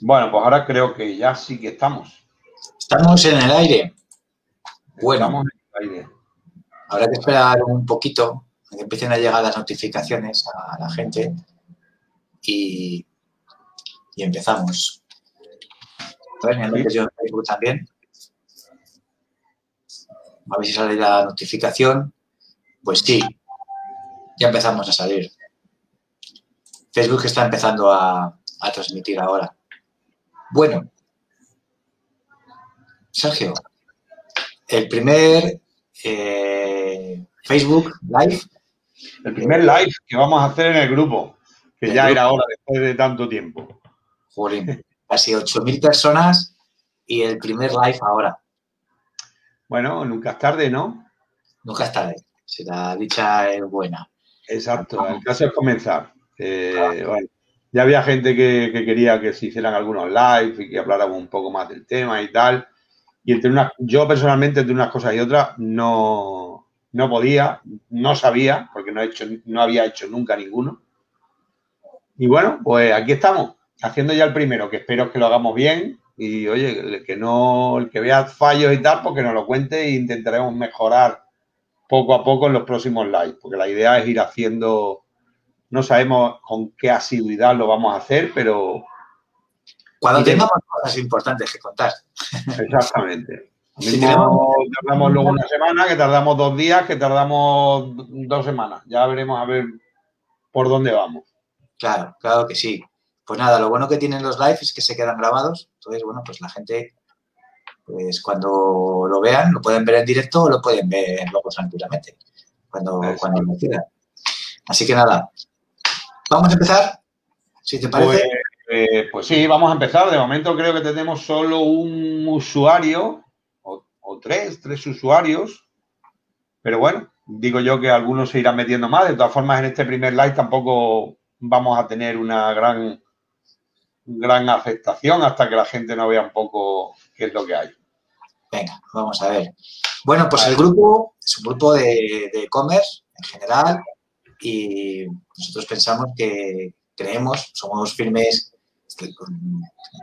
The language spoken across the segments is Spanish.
Bueno, pues ahora creo que ya sí que estamos. Estamos en el aire. Bueno, Estamos en el aire. habrá que esperar un poquito a que empiecen a llegar las notificaciones a la gente y, y empezamos. A ver, yo Facebook también. A ver si sale la notificación. Pues sí, ya empezamos a salir. Facebook está empezando a, a transmitir ahora. Bueno, Sergio, el primer eh, Facebook Live, El primer live que vamos a hacer en el grupo, que El ya grupo. era hora después de tanto tiempo. jolín, casi 8.000 personas y el primer live ahora. Bueno, nunca es tarde, ¿no? Nunca es tarde, si la dicha es buena. Exacto, el caso es comenzar. Eh, bueno, ya había gente que, que quería que se hicieran algunos live y que habláramos un poco más del tema y tal. Y entre unas, yo personalmente, entre unas cosas y otras, no, no podía, no sabía, porque no, he hecho, no había hecho nunca ninguno. Y bueno, pues aquí estamos, haciendo ya el primero, que espero que lo hagamos bien. Y oye, el que no, el que vea fallos y tal, pues que nos lo cuente e intentaremos mejorar poco a poco en los próximos live, porque la idea es ir haciendo, no sabemos con qué asiduidad lo vamos a hacer, pero Cuando tengamos cosas importantes que contar. exactamente. Lo Si mismo tenemos- tardamos luego una semana, que tardamos dos días, que tardamos dos semanas. Ya veremos a ver por dónde vamos. Claro, claro que sí. Pues nada, lo bueno que tienen los live es que se quedan grabados. Entonces, bueno, pues la gente, pues cuando lo vean, lo pueden ver en directo o lo pueden ver luego tranquilamente, cuando, Exacto. cuando decidan. Así que nada, vamos a empezar, si te parece. Pues, eh, pues sí, vamos a empezar. De momento creo que tenemos solo un usuario, o, o tres, tres usuarios. Pero bueno, digo yo que algunos se irán metiendo más. De todas formas, en este primer live tampoco vamos a tener una gran, gran aceptación hasta que la gente no vea un poco qué es lo que hay. Venga, vamos a ver. Bueno, pues el grupo es un grupo de de e-commerce en general y nosotros pensamos que creemos, somos firmes,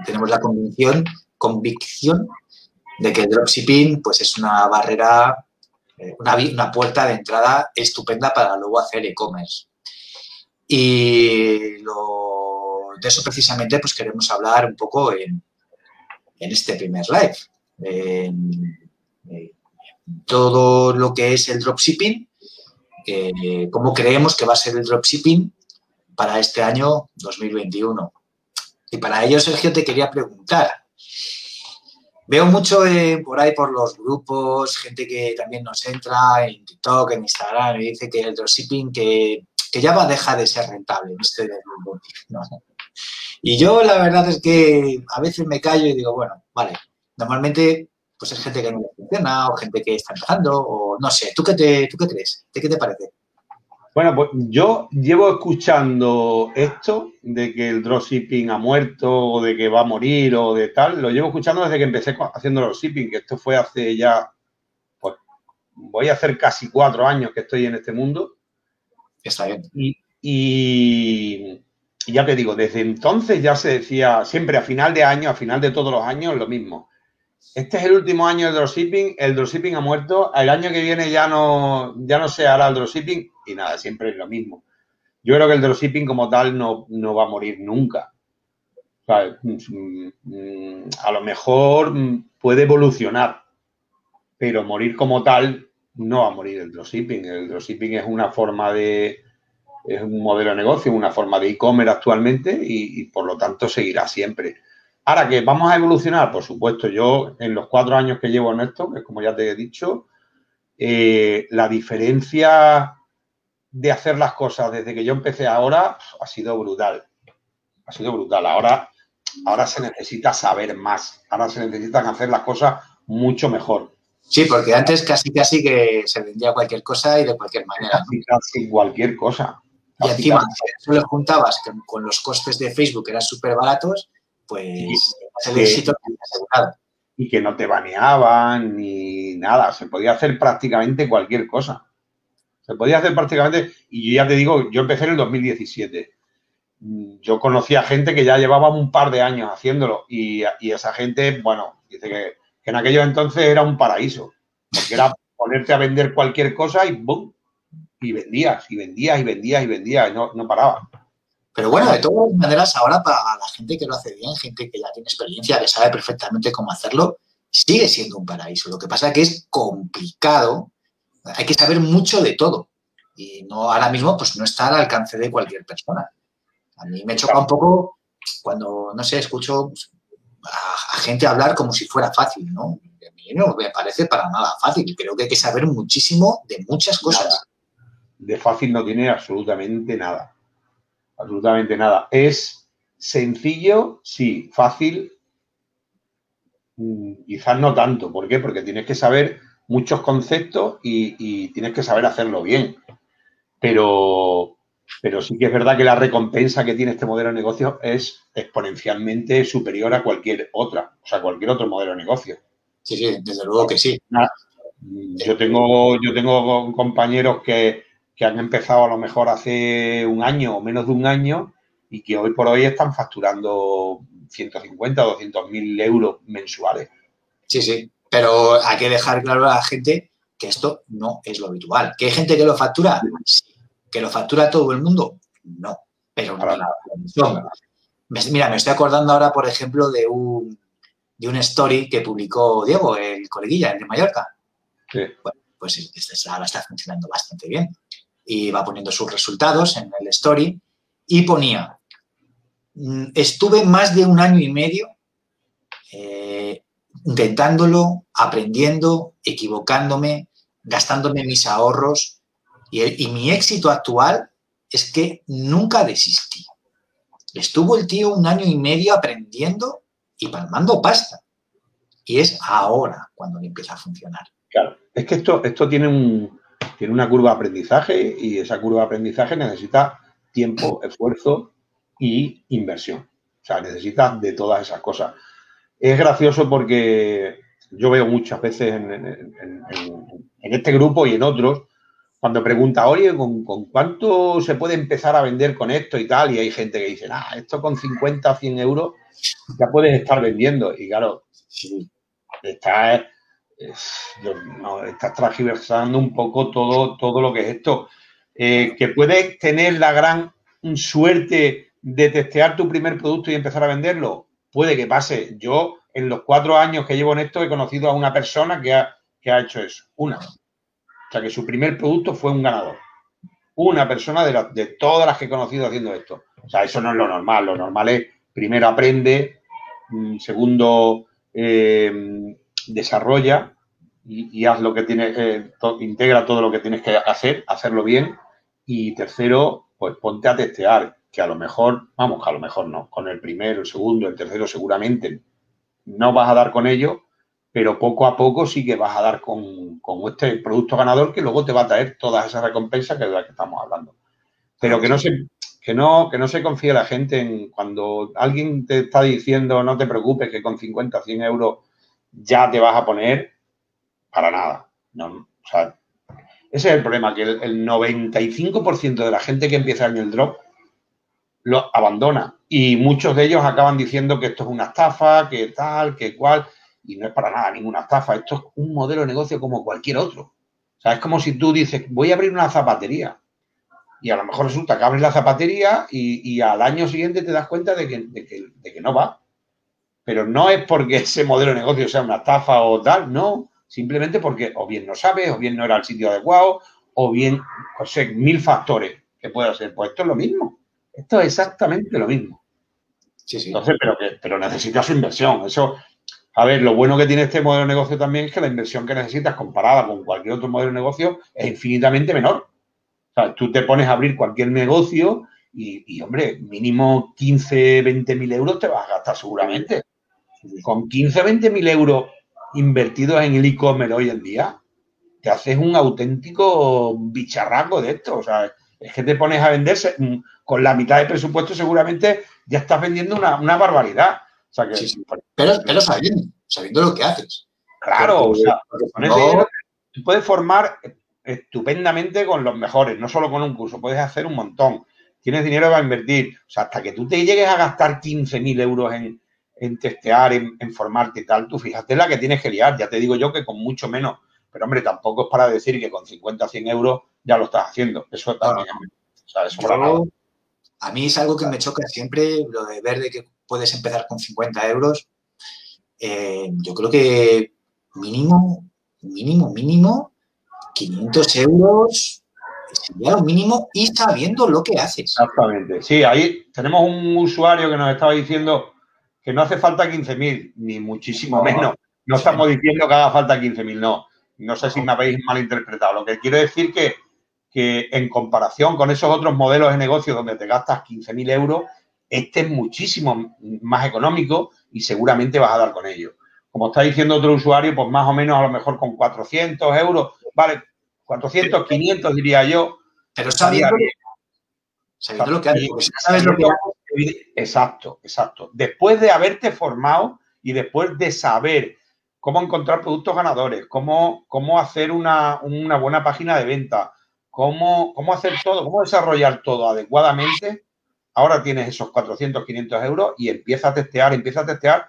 tenemos la convicción, convicción de que el dropshipping pues es una barrera, eh, una, una puerta de entrada estupenda para luego hacer e-commerce. Y lo- de eso precisamente pues queremos hablar un poco en, en este primer live. Todo lo que es el dropshipping, eh, cómo creemos que va a ser el dropshipping para este año 2021. Y para ello, Sergio, te quería preguntar. Veo mucho eh, por ahí por los grupos, gente que también nos entra en TikTok, en Instagram, y dice que el dropshipping que, que ya va a dejar de ser rentable en este 2021. Y yo la verdad es que a veces me callo y digo, bueno, vale, normalmente pues es gente que no le funciona o gente que está empezando o no sé. ¿Tú qué, te, ¿tú qué crees? ¿De qué te parece? Bueno, pues yo llevo escuchando esto de que el dropshipping ha muerto o de que va a morir o de tal. Lo llevo escuchando desde que empecé haciendo dropshipping, que esto fue hace ya, pues voy a hacer casi cuatro años que estoy en este mundo. Está bien. Y, y- y ya te digo, desde entonces ya se decía, siempre a final de año, a final de todos los años, lo mismo. Este es el último año del dropshipping, el dropshipping ha muerto, el año que viene ya no, ya no se hará el dropshipping y nada, siempre es lo mismo. Yo creo que el dropshipping como tal no, no va a morir nunca. Mm, mm, a lo mejor mm, puede evolucionar, pero morir como tal no va a morir el dropshipping. El dropshipping es una forma de, es un modelo de negocio, una forma de e-commerce actualmente y, por lo tanto seguirá siempre. Ahora que vamos a evolucionar, por supuesto, yo en los cuatro años que llevo en esto, que como ya te he dicho, eh, la diferencia de hacer las cosas desde que yo empecé ahora ha sido brutal. Ha sido brutal. Ahora, ahora se necesita saber más. Ahora se necesitan hacer las cosas mucho mejor. Sí, porque antes casi casi que se vendía cualquier cosa y de cualquier manera. Casi, casi cualquier cosa. Y encima, si eso le juntabas que con los costes de Facebook eran súper baratos, pues es el éxito asegurado. Y que no te baneaban ni nada. Se podía hacer prácticamente cualquier cosa. Se podía hacer prácticamente, y yo ya te digo, yo empecé en el 2017. yo conocía gente que ya llevaba un par de años haciéndolo y, esa gente, bueno, dice que, en aquellos entonces era un paraíso, porque era ponerte a vender cualquier cosa y ¡bum! Y vendías, y vendías, y vendías, y vendías, y no, no paraba. Pero bueno, de todas maneras, ahora para la gente que lo hace bien, gente que ya tiene experiencia, que sabe perfectamente cómo hacerlo, sigue siendo un paraíso. Lo que pasa es que es complicado, hay que saber mucho de todo. Y no ahora mismo, pues no está al alcance de cualquier persona. A mí me choca un poco cuando, no sé, escucho a, gente hablar como si fuera fácil, ¿no? A mí no me parece para nada fácil. Creo que hay que saber muchísimo de muchas cosas. De fácil no tiene absolutamente nada. Absolutamente nada. Es sencillo, sí. Fácil, mm, quizás no tanto. ¿Por qué? Porque tienes que saber muchos conceptos y, y tienes que saber hacerlo bien. Pero, pero sí que es verdad que la recompensa que tiene este modelo de negocio es exponencialmente superior a cualquier otra, o sea, cualquier otro modelo de negocio. Sí, sí, desde luego que sí. Yo tengo, yo tengo compañeros que, han empezado a lo mejor hace un año o menos de un año y que hoy por hoy están facturando 150, 200 mil euros mensuales. Sí, sí, pero hay que dejar claro a la gente que esto no es lo habitual. ¿Que hay gente que lo factura? Sí, ¿Que lo factura todo el mundo? No, pero no. nada. Mira, me estoy acordando ahora, por ejemplo, de un, de un story que publicó Diego, el coleguilla, el de Mallorca. Sí. Bueno, pues ahora está funcionando bastante bien. Y va poniendo sus resultados en el story y ponía, mm, estuve más de un año y medio eh, intentándolo, aprendiendo, equivocándome, gastándome mis ahorros, y, mi éxito actual es que nunca desistí. Estuvo el tío un año y medio aprendiendo y palmando pasta. Y es ahora cuando empieza a funcionar. Claro, es que esto, esto tiene, un, tiene una curva de aprendizaje y esa curva de aprendizaje necesita tiempo, esfuerzo y inversión. O sea, necesita de todas esas cosas. Es gracioso porque yo veo muchas veces en este grupo y en otros cuando pregunta, oye, ¿con, cuánto se puede empezar a vender con esto y tal? Y hay gente que dice, ah, esto con 50 o 100 euros ya puedes estar vendiendo. Y claro, estás, transversando un poco todo, todo lo que es esto. Eh, que puedes tener la gran suerte de testear tu primer producto y empezar a venderlo. Puede que pase. Yo, en los cuatro años que llevo en esto, he conocido a una persona que ha, que ha hecho eso. Una sea, que su primer producto fue un ganador. Una persona de, de todas las que he conocido haciendo esto. O sea, eso no es lo normal. Lo normal es, primero aprende, mm, segundo, eh, desarrolla y, haz lo que tienes, eh, integra todo lo que tienes que hacer, hacerlo bien. Y tercero, pues ponte a testear, que a lo mejor, vamos, que a lo mejor no, con el primero, el segundo, el tercero seguramente no vas a dar con ello, pero poco a poco sí que vas a dar con, este producto ganador que luego te va a traer todas esas recompensas que de las que estamos hablando. Pero que no se, que no, que no se confíe la gente en cuando alguien te está diciendo no te preocupes que con 50 o 100 euros ya te vas a poner para nada. No, o sea, ese es el problema, que el, el 95% de la gente que empieza en el drop lo abandona y muchos de ellos acaban diciendo que esto es una estafa, que tal, que cual y no es para nada ninguna estafa, esto es un modelo de negocio como cualquier otro. Es como si tú dices, voy a abrir una zapatería. Y a lo mejor resulta que abres la zapatería y, al año siguiente te das cuenta de que, no va. Pero no es porque ese modelo de negocio sea una estafa o tal, no. Simplemente porque o bien no sabes, o bien no era el sitio adecuado, o bien, o sea, mil factores que pueda ser. Pues esto es lo mismo. Esto es exactamente lo mismo. Sí, sí. Entonces, pero, que, pero necesitas inversión. Eso, a ver, lo bueno que tiene este modelo de negocio también es que la inversión que necesitas comparada con cualquier otro modelo de negocio es infinitamente menor. O sea, tú te pones a abrir cualquier negocio y, hombre, mínimo 15, 20 mil euros te vas a gastar seguramente. Con 15, 20 mil euros invertidos en el e-commerce hoy en día, te haces un auténtico bicharraco de esto. O sea, es que te pones a venderse mm, con la mitad de presupuesto, seguramente ya estás vendiendo una, una barbaridad. Pero, pero sabiendo, sabiendo lo que haces. Claro, o sea, puedes formar estupendamente con los mejores, no solo con un curso, puedes hacer un montón. tienes dinero para invertir. O sea, hasta que tú te llegues a gastar 15.000 euros en, en testear, en, formarte y tal, tú fíjate la que tienes que liar. Ya te digo yo que con mucho menos. Pero, hombre, tampoco es para decir que con 50 o 100 euros ya lo estás haciendo. Eso también. o sea, eso a mí es algo que me choca siempre, lo de ver de que puedes empezar con 50 euros. Eh, yo creo que mínimo, mínimo, mínimo, 500 euros sería lo mínimo y sabiendo lo que haces. Exactamente. Sí, ahí tenemos un usuario que nos estaba diciendo que no hace falta 15.000, ni muchísimo menos. No estamos diciendo que haga falta 15.000, no. No sé si me habéis malinterpretado. Lo que quiero decir que, que en comparación con esos otros modelos de negocio donde te gastas 15.000 euros, este es muchísimo más económico y seguramente vas a dar con ello. Como está diciendo otro usuario, pues más o menos a lo mejor con 400 euros, vale, 400, 500 diría yo. Pero sabiendo, sabiendo lo que haces, sabes lo que Exacto, exacto. Después de haberte formado y después de saber cómo encontrar productos ganadores, cómo, cómo hacer una, buena página de venta, cómo, cómo hacer todo, cómo desarrollar todo adecuadamente, ahora tienes esos 400, 500 euros y empieza a testear, empieza a testear,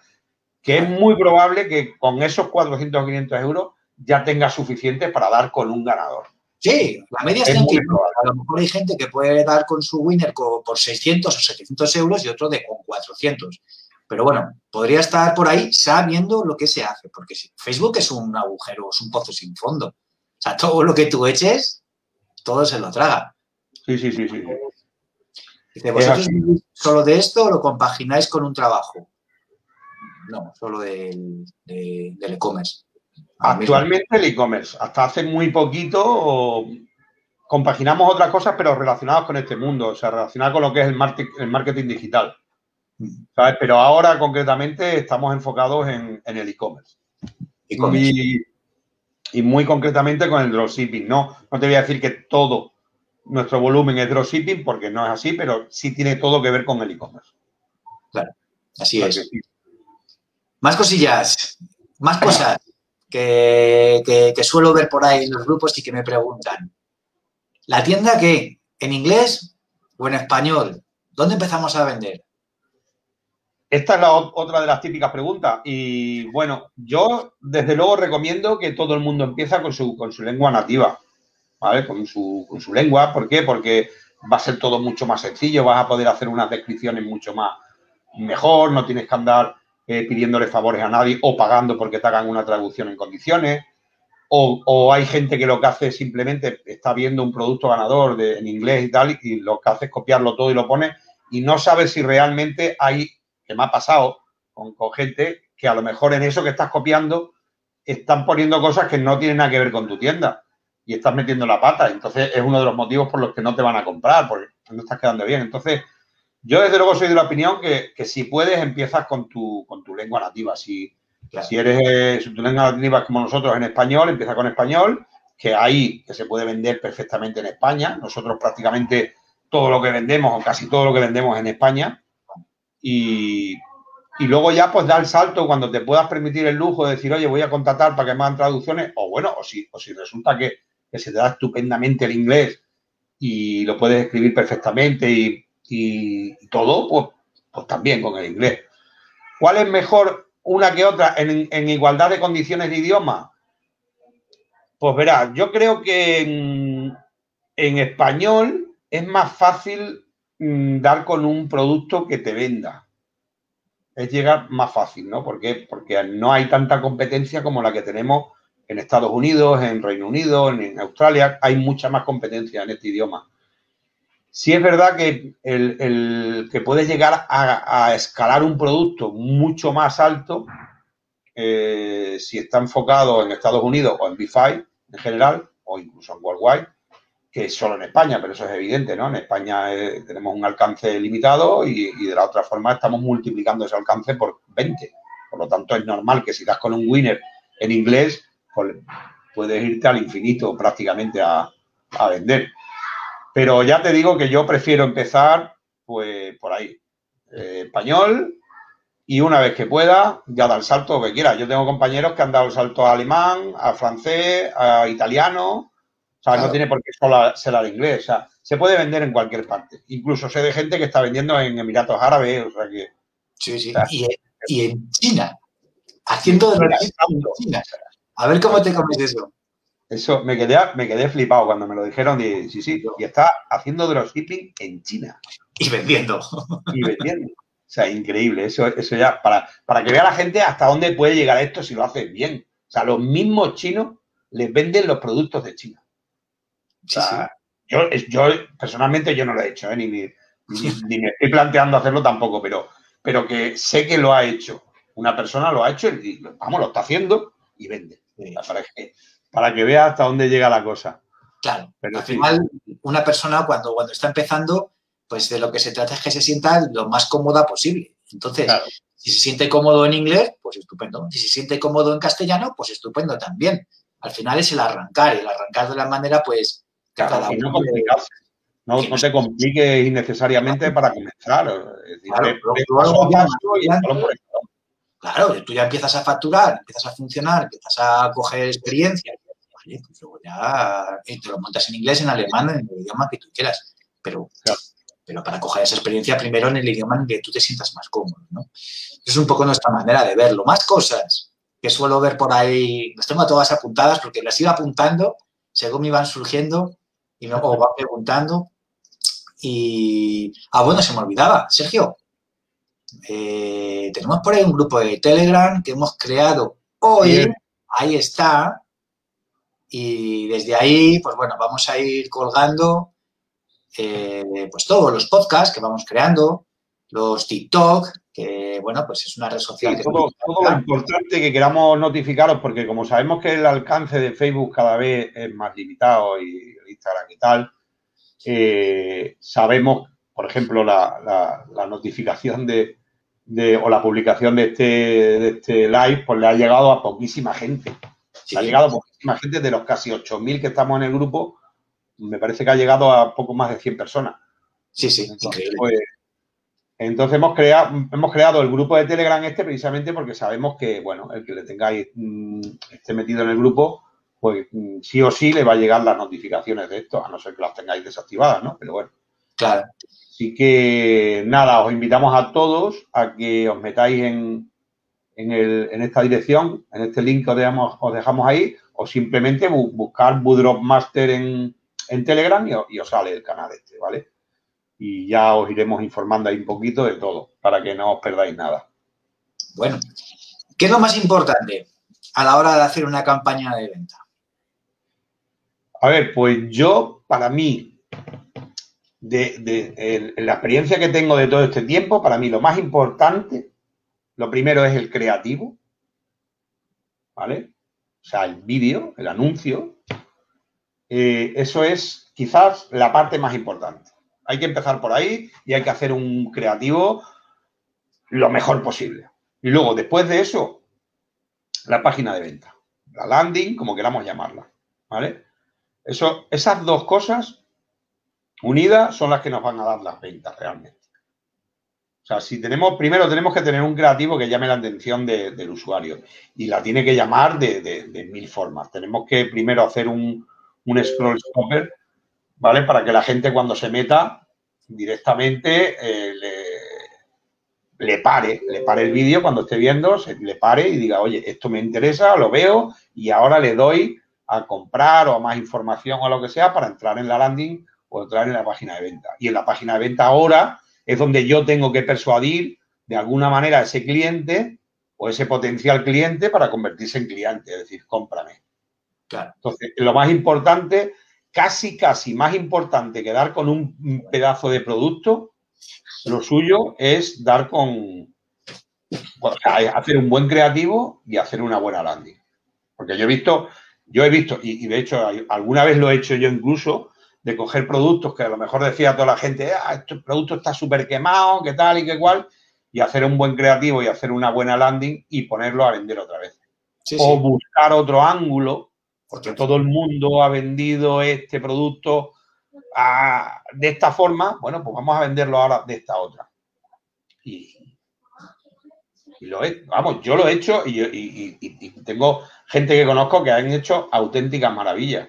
que es muy probable que con esos 400 o 500 euros ya tengas suficiente para dar con un ganador. Sí, la media está en A lo mejor hay gente que puede dar con su winner por 600 o 700 euros y otro de con 400. Pero bueno, podría estar por ahí sabiendo lo que se hace, porque Facebook es un agujero, es un pozo sin fondo. O sea, todo lo que tú eches, todo se lo traga. Sí, sí, sí, sí. Dice, ¿vosotros solo de esto o lo compagináis con un trabajo? No, solo del e-commerce. Actualmente el e-commerce. Hasta hace muy poquito compaginamos otras cosas, pero relacionadas con este mundo, o sea, relacionadas con lo que es el, marketing digital. ¿Sabes? Pero ahora concretamente estamos enfocados en, el e-commerce. y, y, muy concretamente con el dropshipping. No, no te voy a decir que todo nuestro volumen es dropshipping, porque no es así, pero sí tiene todo que ver con el e-commerce. Claro, así es. Más cosillas, más cosas que, suelo ver por ahí en los grupos y que me preguntan, ¿la tienda qué? ¿En inglés o en español? ¿Dónde empezamos a vender? Esta es la otra de las típicas preguntas. Y bueno, yo desde luego recomiendo que todo el mundo empiece con su, con su lengua nativa, ¿vale? Con su, con su lengua. ¿Por qué? Porque va a ser todo mucho más sencillo, vas a poder hacer unas descripciones mucho más mejor, no tienes que andar eh, pidiéndole favores a nadie o pagando porque te hagan una traducción en condiciones. O, hay gente que lo que hace simplemente está viendo un producto ganador de, en inglés y tal, y lo que hace es copiarlo todo y lo pone, y no sabe si realmente hay, que me ha pasado con, con gente que a lo mejor en eso que estás copiando están poniendo cosas que no tienen nada que ver con tu tienda y estás metiendo la pata. Entonces es uno de los motivos por los que no te van a comprar, porque no estás quedando bien. Entonces, yo, desde luego, soy de la opinión que, si puedes, empiezas con tu, con tu lengua nativa. Si, si eres, si tu lengua nativa es como nosotros en español, empieza con español, que ahí que se puede vender perfectamente en España. Nosotros prácticamente todo lo que vendemos, o casi todo lo que vendemos en España. Y, luego ya pues da el salto cuando te puedas permitir el lujo de decir, oye, voy a contratar para que me hagan traducciones, o bueno, o si, o si resulta que, que se te da estupendamente el inglés y lo puedes escribir perfectamente y y todo, pues, pues también con el inglés. ¿Cuál es mejor una que otra en, igualdad de condiciones de idioma? Pues verás, yo creo que en, español es más fácil mm, dar con un producto que te venda. Es llegar más fácil, ¿no? ¿Por Porque no hay tanta competencia como la que tenemos en Estados Unidos, en Reino Unido, en Australia. Hay mucha más competencia en este idioma. Sí es verdad que el, que puedes llegar a, escalar un producto mucho más alto eh, si está enfocado en Estados Unidos o en B5 en general, o incluso en Worldwide, que solo en España, pero eso es evidente, ¿no? En España eh, tenemos un alcance limitado y, de la otra forma estamos multiplicando ese alcance por 20. Por lo tanto, es normal que si das con un winner en inglés, pues puedes irte al infinito prácticamente a vender. Pero ya te digo que yo prefiero empezar, pues, por ahí. Eh, español, y una vez que pueda, ya da el salto que quiera. Yo tengo compañeros que han dado el salto a alemán, a francés, a italiano. O O sea, no tiene por qué solo ser al inglés. O sea, se puede vender en cualquier parte. Incluso sé de gente que está vendiendo en Emiratos Árabes. O sea que. Sí, sí. y, en China. Haciendo de en China. A ver cómo te comes eso. Eso me quedé, me quedé flipado cuando me lo dijeron. Y sí, sí. Y está haciendo dropshipping en China. Y vendiendo. Y vendiendo. O sea, increíble. Eso, eso ya, para, para que vea la gente hasta dónde puede llegar esto si lo hace bien. O sea, los mismos chinos les venden los productos de China. Yo, yo, personalmente yo no lo he hecho, ¿eh? ni, ni, me estoy planteando hacerlo tampoco, pero, pero que sé que lo ha hecho. Una persona lo ha hecho y, vamos, lo está haciendo y vende. Que, para que vea hasta dónde llega la cosa. Claro, pero al final una persona cuando, cuando está empezando, pues de lo que se trata es que se sienta lo más cómoda posible. Entonces, si se siente cómodo en inglés, pues estupendo. Si se siente cómodo en castellano, pues estupendo también. Al final es el arrancar, el arrancar de la manera, pues, no, no, te compliques innecesariamente para comenzar. claro, tú ya empiezas a facturar, empiezas a funcionar, empiezas a coger experiencia. Vale, pues luego ya eh, te lo montas en inglés, en alemán, en el idioma que tú quieras. Pero, pero para coger esa experiencia, primero en el idioma en que tú te sientas más cómodo. ¿no? Es un poco nuestra manera de verlo. Más cosas que suelo ver por ahí, las tengo todas apuntadas porque las iba apuntando según me iban surgiendo y luego va preguntando. Y, ah, bueno, se me olvidaba, Sergio. Eh, tenemos por ahí un grupo de Telegram que hemos creado hoy. Ahí está. Y desde ahí, pues bueno, vamos a ir colgando eh, pues todos los podcasts que vamos creando, los TikTok, que bueno, pues es una red social. todo, lo importante que queramos notificaros, porque como sabemos que el alcance de Facebook cada vez es más limitado y Instagram y tal, eh, sabemos, por ejemplo, la, notificación de, o la publicación de este, de este live, pues le ha llegado a poquísima gente. ha llegado a poquísima gente de los casi 8.000 que estamos en el grupo, me parece que ha llegado a poco más de 100 personas. Sí, sí, pues, entonces hemos creado, hemos creado el grupo de Telegram este precisamente porque sabemos que, bueno, el que le tengáis, mm, esté metido en el grupo, pues mm, sí o sí le va a llegar las notificaciones de esto, a no ser que las tengáis desactivadas, ¿no? Pero bueno. Claro. Así que nada, os invitamos a todos a que os metáis en, en, esta dirección, en este link que os dejamos, os dejamos ahí, o simplemente buscar Budrop Master en, en Telegram y, y os sale el canal este, ¿vale? y ya os iremos informando ahí un poquito de todo para que no os perdáis nada. Bueno, ¿qué es lo más importante a la hora de hacer una campaña de venta? A ver, pues yo, para mí, de, la experiencia que tengo de todo este tiempo, para mí lo más importante, lo primero es el creativo, ¿vale? O sea, el vídeo, el anuncio. Eh, eso es quizás la parte más importante. Hay que empezar por ahí y hay que hacer un creativo lo mejor posible. Y luego, después de eso, la página de venta, la landing, como queramos llamarla. ¿Vale? Eso, esas dos cosas unidas son las que nos van a dar las ventas realmente. O sea, si tenemos, primero tenemos que tener un creativo que llame la atención del usuario y la tiene que llamar de, mil formas. Tenemos que primero hacer un, scroll stopper ¿vale? Para que la gente cuando se meta directamente eh, le, pare, le pare el vídeo cuando esté viendo, se le pare y diga, oye, esto me interesa, lo veo y ahora le doy a comprar o a más información o lo que sea para entrar en la landing o entrar en la página de venta. Y en la página de venta ahora es donde yo tengo que persuadir de alguna manera a ese cliente o ese potencial cliente para convertirse en cliente, es decir, cómprame. Claro. Entonces, lo más importante casi, casi más importante que dar con un pedazo de producto, lo suyo es dar con, hacer un buen creativo y hacer una buena landing. Porque yo he visto, yo he visto, y, de hecho alguna vez lo he hecho yo incluso, de coger productos que a lo mejor decía toda la gente, ah, este producto está súper quemado, qué tal y qué cual, y hacer un buen creativo y hacer una buena landing y ponerlo a vender otra vez. o buscar otro ángulo porque todo el mundo ha vendido este producto de esta forma, bueno, pues vamos a venderlo ahora de esta otra. Y, lo he, vamos, yo lo he hecho y, tengo gente que conozco que han hecho auténticas maravillas.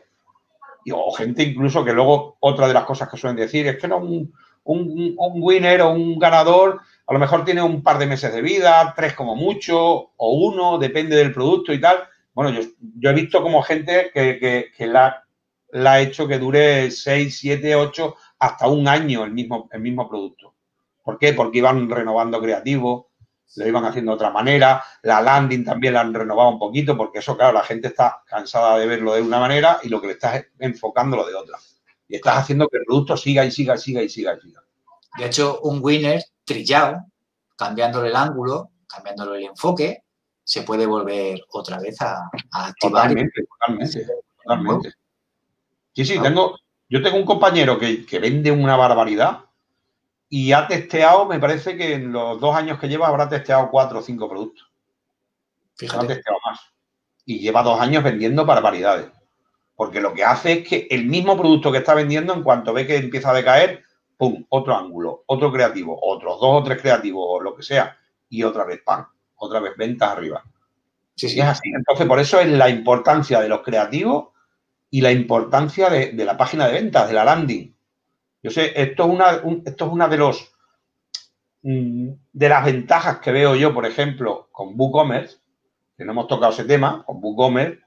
O gente incluso que luego, otra de las cosas que suelen decir es que no, un, un, un winner o un ganador a lo mejor tiene un par de meses de vida, tres como mucho, o uno, depende del producto y tal. Bueno, yo, yo he visto como gente que, la, la, ha hecho que dure seis, siete, ocho, hasta un año el mismo, el mismo producto. ¿Por qué? Porque iban renovando creativo, lo iban haciendo de otra manera, la landing también la han renovado un poquito, porque eso, claro, la gente está cansada de verlo de una manera y lo que le estás enfocándolo de otra. Y estás haciendo que el producto siga y siga y siga y siga y siga. De hecho, un winner trillado, cambiándole el ángulo, cambiándole el enfoque, se puede volver otra vez a, activar. Totalmente, totalmente, totalmente. Sí, sí, tengo, yo tengo un compañero que, vende una barbaridad y ha testeado, me parece que en los dos años que lleva habrá testeado cuatro o cinco productos. Fíjate. ha testeado más. Y lleva dos años vendiendo barbaridades. Porque lo que hace es que el mismo producto que está vendiendo, en cuanto ve que empieza a decaer, pum, otro ángulo, otro creativo, otros dos o tres creativos o lo que sea, y otra vez pan, otra vez ventas arriba. Sí, sí. Es así. Entonces, por eso es la importancia de los creativos y la importancia de, la página de ventas, de la landing. Yo sé, esto es una, esto es una de los mm, de las ventajas que veo yo, por ejemplo, con WooCommerce, que no hemos tocado ese tema, con WooCommerce,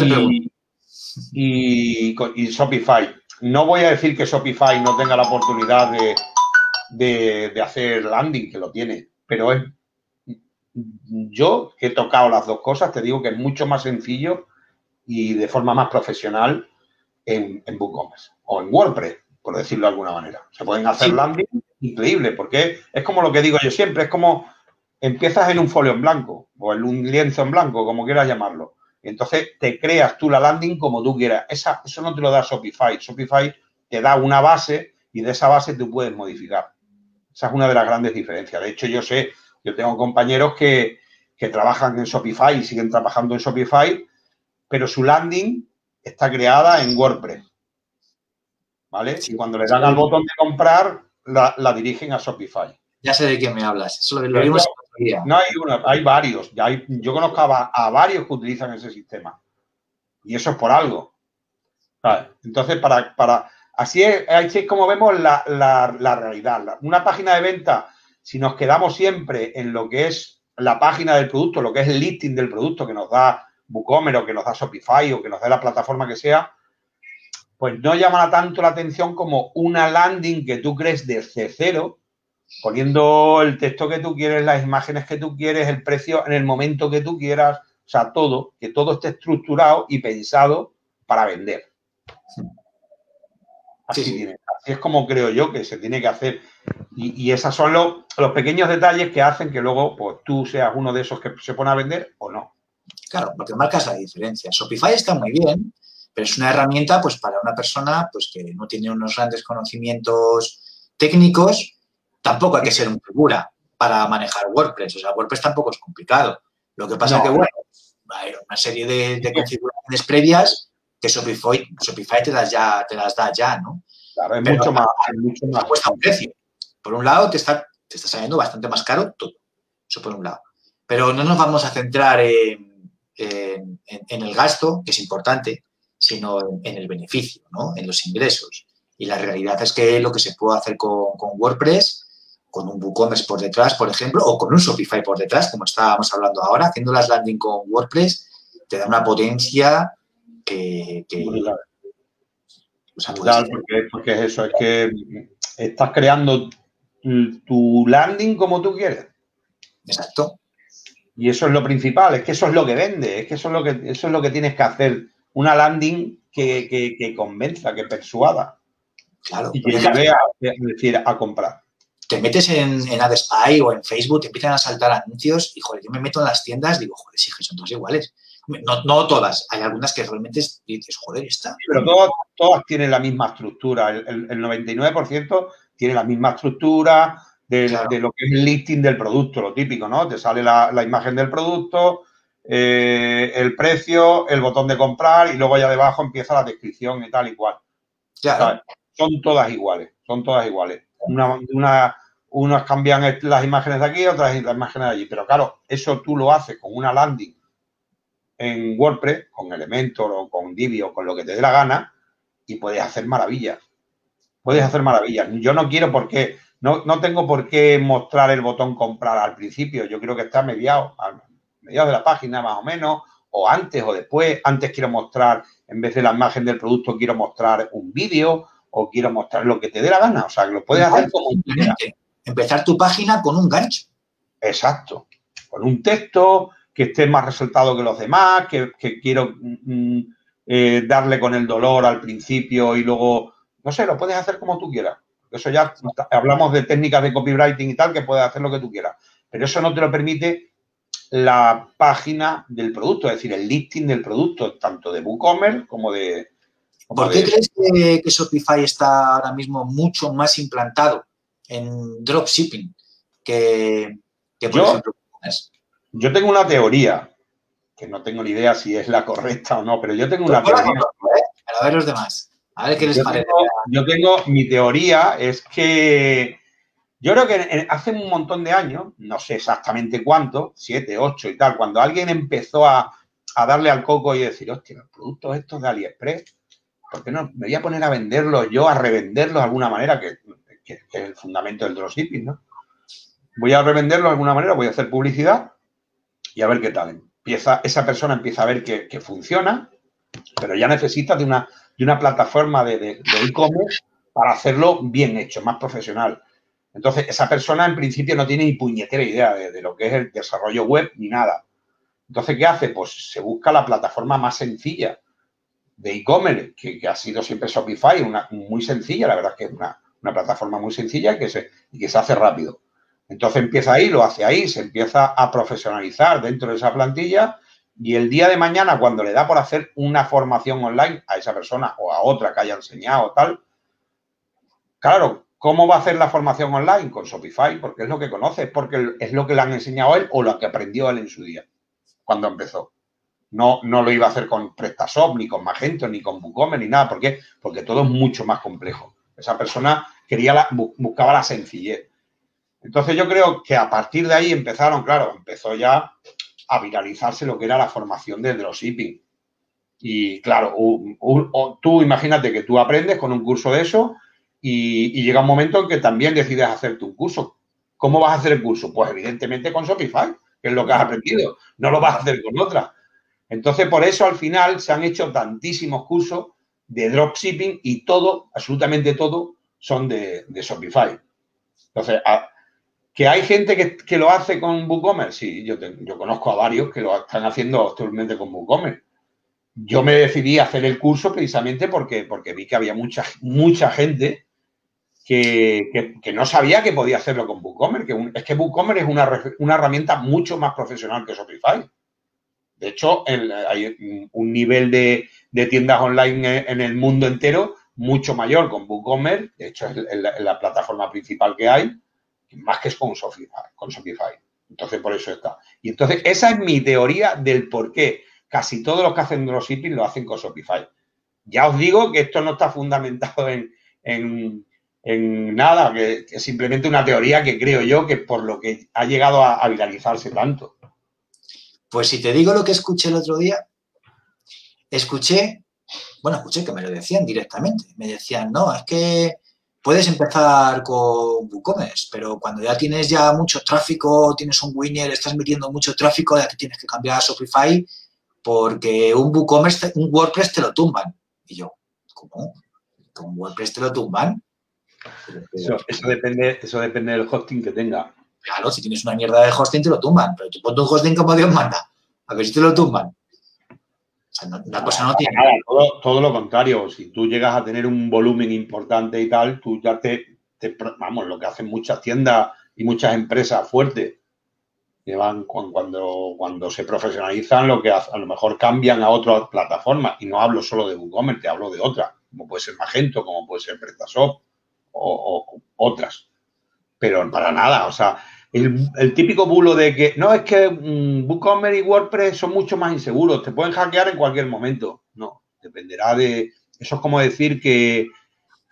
y, y, y Shopify. No voy a decir que Shopify no tenga la oportunidad de, hacer landing, que lo tiene, pero es yo que he tocado las dos cosas, te digo que es mucho más sencillo y de forma más profesional en, en WooCommerce o en WordPress, por decirlo de alguna manera. Se pueden hacer landing increíble, porque es como lo que digo yo siempre, es como empiezas en un folio en blanco o en un lienzo en blanco, como quieras llamarlo. Entonces te creas tú la landing como tú quieras. Esa, eso no te lo da Shopify. Shopify te da una base y de esa base tú puedes modificar. Esa es una de las grandes diferencias. De hecho, yo sé, yo tengo compañeros que, trabajan en Shopify y siguen trabajando en Shopify, pero su landing está creada en WordPress. ¿Vale? Y cuando le dan al botón de comprar, la, dirigen a Shopify. Ya sé de quién me hablas. Eso lo, vimos no hay uno, hay varios. yo conozco a, varios que utilizan ese sistema. Y eso es por algo. Entonces, para, para así, es, así es como vemos la, realidad. Una página de venta, si nos quedamos siempre en lo que es la página del producto, lo que es el listing del producto que nos da WooCommerce o que nos da Shopify o que nos dé la plataforma que sea, pues no llama tanto la atención como una landing que tú crees desde cero poniendo el texto que tú quieres, las imágenes que tú quieres, el precio en el momento que tú quieras, o sea, todo, que todo esté estructurado y pensado para vender. Así, es como creo yo que se tiene que hacer. Y, esos son los, pequeños detalles que hacen que luego pues, tú seas uno de esos que se pone a vender o no. Claro, porque marcas la diferencia. Shopify está muy bien, pero es una herramienta pues, para una persona pues, que no tiene unos grandes conocimientos técnicos Tampoco hay que ser un figura para manejar WordPress. O sea, WordPress tampoco es complicado. Lo que pasa es que, bueno, hay una serie de, configuraciones previas que Shopify, Shopify te, las ya, te las da ya, ¿no? Claro, es mucho más. mucho más. Cuesta un precio. Por un lado, te está, te está saliendo bastante más caro todo. Eso por un lado. Pero no nos vamos a centrar en, el gasto, que es importante, sino en, el beneficio, ¿no? En los ingresos. Y la realidad es que lo que se puede hacer con, con WordPress con un WooCommerce por detrás, por ejemplo, o con un Shopify por detrás, como estábamos hablando ahora, haciendo las landing con WordPress, te da una potencia que... porque, es eso, es que estás creando tu landing como tú quieres. Exacto. Y eso es lo principal, es que eso es lo que vende, es que eso es lo que, eso es lo que tienes que hacer. Una landing que, que, convenza, que persuada. Claro. Y que lleve a, decir, a comprar te metes en, en AdSpy o en Facebook, te empiezan a saltar anuncios y, joder, yo me meto en las tiendas, digo, joder, sí, que son todas iguales. No, no todas, hay algunas que realmente dices, joder, está. pero todas, todas tienen la misma estructura. El, 99% tiene la misma estructura de, lo que es el listing del producto, lo típico, ¿no? Te sale la, imagen del producto, eh, el precio, el botón de comprar y luego ya debajo empieza la descripción y tal y cual. Son todas iguales, son todas iguales una, una, unos cambian las imágenes de aquí, otras las imágenes de allí. Pero claro, eso tú lo haces con una landing en WordPress, con Elementor o con Divi o con lo que te dé la gana, y puedes hacer maravillas. Puedes hacer maravillas. Yo no quiero por qué, no, no tengo por qué mostrar el botón comprar al principio. Yo creo que está mediado, mediado de la página más o menos, o antes o después. Antes quiero mostrar, en vez de la imagen del producto, quiero mostrar un vídeo o quiero mostrar lo que te dé la gana. O sea, que lo puedes hacer como Empezar tu página con un gancho. Exacto. Con un texto que esté más resaltado que los demás, que, quiero mm, mm, eh, darle con el dolor al principio y luego, no sé, lo puedes hacer como tú quieras. Eso ya hablamos de técnicas de copywriting y tal, que puedes hacer lo que tú quieras. Pero eso no te lo permite la página del producto, es decir, el listing del producto, tanto de WooCommerce como de... ¿Por qué crees que, Shopify está ahora mismo mucho más implantado en dropshipping que, por yo, ejemplo, yo tengo una teoría, que no tengo ni idea si es la correcta o no, pero yo tengo una teoría. ¿eh? a ver los demás. A ver qué les parece. yo tengo, mi teoría es que yo creo que hace un montón de años, no sé exactamente cuánto, siete, ocho y tal, cuando alguien empezó a, darle al coco y decir, hostia, los productos estos de AliExpress, ¿por qué no me voy a poner a venderlos yo, a revenderlos de alguna manera, que, es el fundamento del dropshipping, ¿no? Voy a revenderlos de alguna manera, voy a hacer publicidad y a ver qué tal. Empieza, esa persona empieza a ver que, funciona, pero ya necesita de una, de una plataforma de e-commerce para hacerlo bien hecho, más profesional. Entonces, esa persona en principio no tiene ni puñetera idea de, lo que es el desarrollo web ni nada. Entonces, ¿qué hace? Pues se busca la plataforma más sencilla de e-commerce, que, ha sido siempre Shopify, una muy sencilla, la verdad es que es una, plataforma muy sencilla que se, y que se hace rápido. Entonces empieza ahí, lo hace ahí, se empieza a profesionalizar dentro de esa plantilla y el día de mañana, cuando le da por hacer una formación online a esa persona o a otra que haya enseñado tal, claro, ¿Cómo va a hacer la formación online? Con Shopify, porque es lo que conoce, porque es lo que le han enseñado él o lo que aprendió él en su día, cuando empezó. No, no lo iba a hacer con PrestaShop, ni con Magento, ni con WooCommerce, ni nada. ¿Por qué? Porque todo es mucho más complejo. Esa persona quería buscaba la sencillez. Entonces yo creo que a partir de ahí empezaron, claro, empezó ya a viralizarse lo que era la formación de dropshipping. Y claro, tú imagínate que tú aprendes con un curso de eso y, llega un momento en que también decides hacerte un curso. ¿Cómo vas a hacer el curso? Pues evidentemente con Shopify, que es lo que has aprendido. No lo vas a hacer con otra. Entonces, por eso al final se han hecho tantísimos cursos de dropshipping y todo, absolutamente todo, son de, Shopify. Entonces, ¿que hay gente que, lo hace con WooCommerce? Sí, yo, yo conozco a varios que lo están haciendo actualmente con WooCommerce. Yo me decidí a hacer el curso precisamente porque, porque vi que había mucha, mucha gente que, no sabía que podía hacerlo con WooCommerce. Que es que WooCommerce es una, herramienta mucho más profesional que Shopify. De hecho, hay un nivel de, tiendas online en el mundo entero mucho mayor con WooCommerce. De hecho, es la, plataforma principal que hay, más que es con Shopify, con Shopify. Entonces, por eso está. Y entonces, esa es mi teoría del por qué casi todos los que hacen dropshipping lo hacen con Shopify. Ya os digo que esto no está fundamentado en, en nada, que, simplemente una teoría que creo yo que por lo que ha llegado a, viralizarse tanto. Pues si te digo lo que escuché el otro día, escuché, bueno, escuché que me lo decían directamente. Me decían, no, es que puedes empezar con WooCommerce, pero cuando ya tienes ya mucho tráfico, tienes un winner, estás metiendo mucho tráfico, ya que tienes que cambiar a Shopify porque un WooCommerce, un WordPress te lo tumban. Y yo, ¿cómo? ¿Con WordPress te lo tumban? Eso, depende, eso depende del hosting que tenga. Claro, si tienes una mierda de hosting te lo tumban, pero tú pones un hosting como Dios manda. A ver si te lo tumban. O sea, una cosa no tiene. Nada, todo, lo contrario. Si tú llegas a tener un volumen importante y tal, tú ya te, vamos, lo que hacen muchas tiendas y muchas empresas fuertes, que van cuando, cuando se profesionalizan, lo que a lo mejor cambian a otra plataforma. Y no hablo solo de WooCommerce, te hablo de otra, como puede ser Magento, como puede ser PrestaShop o, otras. Pero para nada, o sea, el, típico bulo de que no es que mm, WooCommerce y WordPress son mucho más inseguros, te pueden hackear en cualquier momento. No, dependerá de. Eso es como decir que,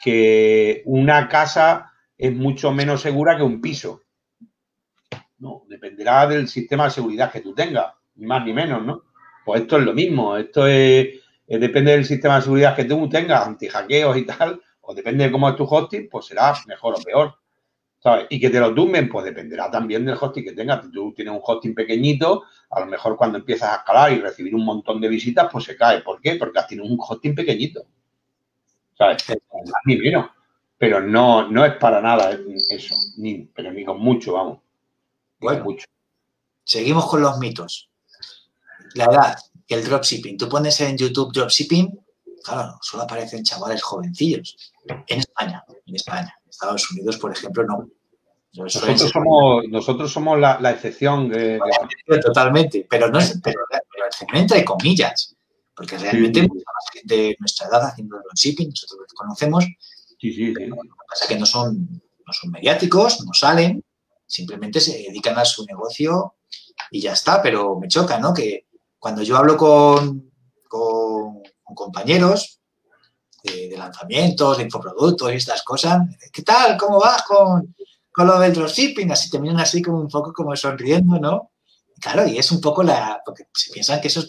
que una casa es mucho menos segura que un piso. No, dependerá del sistema de seguridad que tú tengas, ni más ni menos, ¿no? Pues esto es lo mismo, esto es eh, depende del sistema de seguridad que tú tengas, anti-hackeos y tal, o depende de cómo es tu hosting, pues será mejor o peor. ¿sabes? Y que te lo tumben, pues dependerá también del hosting que tengas. Si tú tienes un hosting pequeñito, a lo mejor cuando empiezas a escalar y recibir un montón de visitas, pues se cae. ¿Por qué? Porque has tenido un hosting pequeñito. ¿Sabes? Ni menos. Pero no, no es para nada eso, ni, pero ni con mucho, vamos. Bueno, mucho. seguimos con los mitos. La edad, el dropshipping. Tú pones en YouTube dropshipping, claro, solo aparecen chavales jovencillos. En España, en España. En Estados Unidos, por ejemplo, no. Nosotros somos, nosotros somos la, excepción. Totalmente, pero no es, pero, entre comillas, porque realmente mucha más gente de nuestra edad haciendo dropshipping, nosotros los conocemos, Sí, sí. Lo que pasa es que no son, no son mediáticos, no salen, simplemente se dedican a su negocio y ya está. Pero me choca, ¿no? Que cuando yo hablo con, con, compañeros de, lanzamientos, de infoproductos y estas cosas, ¿qué tal? ¿Cómo vas con, con lo del dropshipping? Así te miran así como un poco como sonriendo, ¿no? Claro, y es un poco la. Porque se piensan que, eso,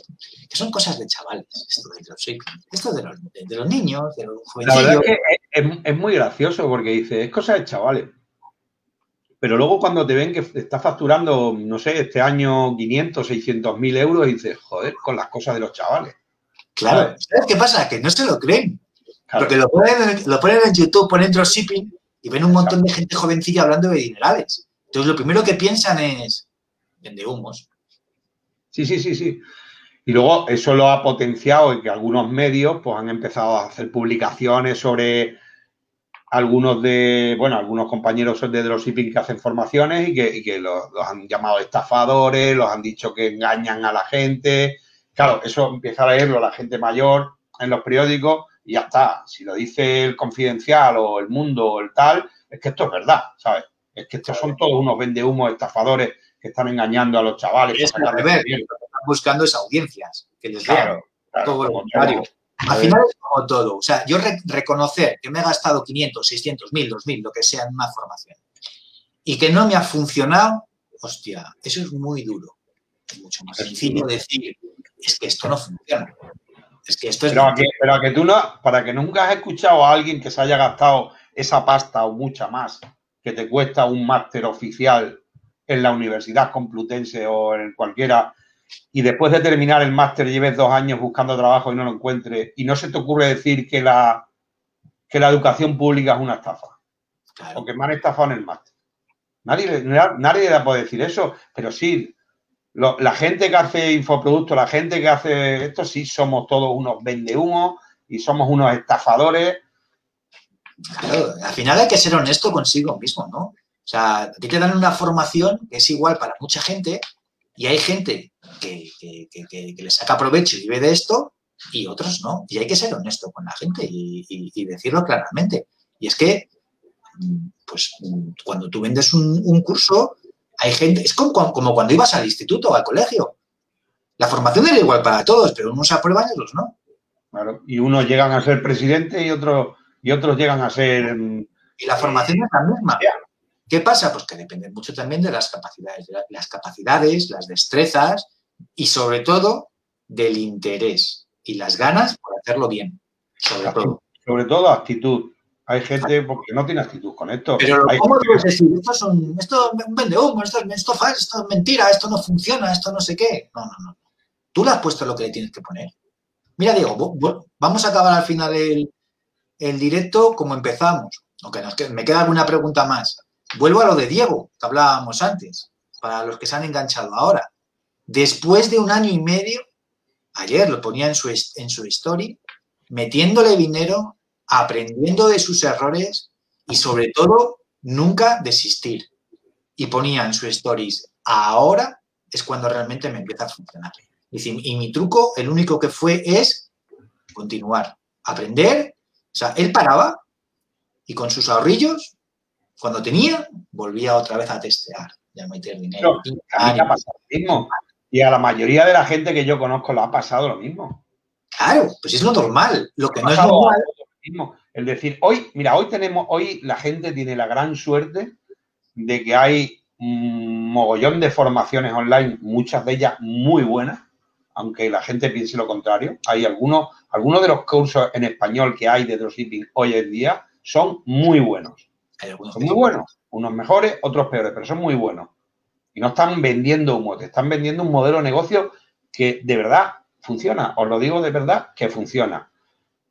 que son cosas de chavales, esto del dropshipping. Esto de los, de, los niños, de los jóvenes. La verdad es que es, muy gracioso porque dice, es cosa de chavales. Pero luego cuando te ven que estás facturando, no sé, este año 500, 600 mil euros, y dices, joder, con las cosas de los chavales. Claro, ¿sabes qué pasa? Que no se lo creen. Porque lo ponen, lo ponen en YouTube, ponen dropshipping y ven un montón de gente jovencilla hablando de dinerales. Entonces lo primero que piensan es, vende humos. Sí, sí, sí, sí. Y luego eso lo ha potenciado en que algunos medios pues han empezado a hacer publicaciones sobre algunos de, bueno, algunos compañeros de dropshipping que hacen formaciones y que, los, han llamado estafadores, los han dicho que engañan a la gente. Claro, eso empieza a leerlo la gente mayor en los periódicos y ya está. Si lo dice el Confidencial o el Mundo o el tal, es que esto es verdad, ¿sabes? Es que estos son todos unos vendehumos estafadores que están engañando a los chavales. Es están buscando esas audiencias, que les claro, todo lo contrario. Al final es como todo. O sea, yo reconocer que me he gastado 500, 600, 1000, 2000, lo que sea en una formación y que no me ha funcionado, hostia, eso es muy duro. Es mucho más sencillo decir, es que esto no funciona. Es que esto es. Pero, que, pero que tú no, para que nunca has escuchado a alguien que se haya gastado esa pasta o mucha más que te cuesta un máster oficial en la Universidad Complutense o en cualquiera y después de terminar el máster lleves dos años buscando trabajo y no lo encuentres y no se te ocurre decir que la, que la educación pública es una estafa o que me han estafado en el máster. Nadie, nadie le puede decir eso, pero sí, la gente que hace infoproductos, la gente que hace esto, sí somos todos unos vendehumos y somos unos estafadores. Al final hay que ser honesto consigo mismo, ¿no? O sea, a ti te dan una formación que es igual para mucha gente y hay gente que, le saca provecho y vive de esto y otros no. Y hay que ser honesto con la gente y, decirlo claramente. Y es que, pues, cuando tú vendes un, curso, hay gente, es como, cuando ibas al instituto o al colegio. La formación era igual para todos, pero unos aprueban y otros no. Claro, y unos llegan a ser presidente y otros, y otros llegan a ser... Y la formación es la misma. ¿Qué pasa? Pues que depende mucho también de las capacidades, las capacidades, las destrezas y sobre todo del interés y las ganas por hacerlo bien. Sobre todo. Sobre todo actitud. Hay gente porque no tiene actitud con esto. Pero ¿cómo debes decir? Esto, son, esto vende humo, esto, esto, esto, es mentira, esto no funciona, esto no sé qué. No, no, no. Tú le has puesto lo que le tienes que poner. Mira, Diego, vamos a acabar al final el, el directo como empezamos. Aunque nos me queda alguna pregunta más. Vuelvo a lo de Diego, que hablábamos antes, para los que se han enganchado ahora. Después de un año y medio, ayer lo ponía en su, en su story, metiéndole dinero, aprendiendo de sus errores y sobre todo nunca desistir. Y ponía en su stories, ahora es cuando realmente me empieza a funcionar. Y, mi truco, el único que fue es continuar, aprender. O sea, él paraba y con sus ahorrillos cuando tenía, volvía otra vez a testear y a meter dinero. Y a la mayoría de la gente que yo conozco le ha pasado lo mismo. Claro, pues es lo normal. Lo que no es normal. Es decir, hoy, mira, hoy tenemos, hoy la gente tiene la gran suerte de que hay un mogollón de formaciones online, muchas de ellas muy buenas, aunque la gente piense lo contrario. Hay algunos, algunos de los cursos en español que hay de dropshipping hoy en día son muy buenos. son muy buenos. Unos mejores, otros peores, pero son muy buenos. Y no están vendiendo humo, te están vendiendo un modelo de negocio que de verdad funciona. Os lo digo de verdad que funciona.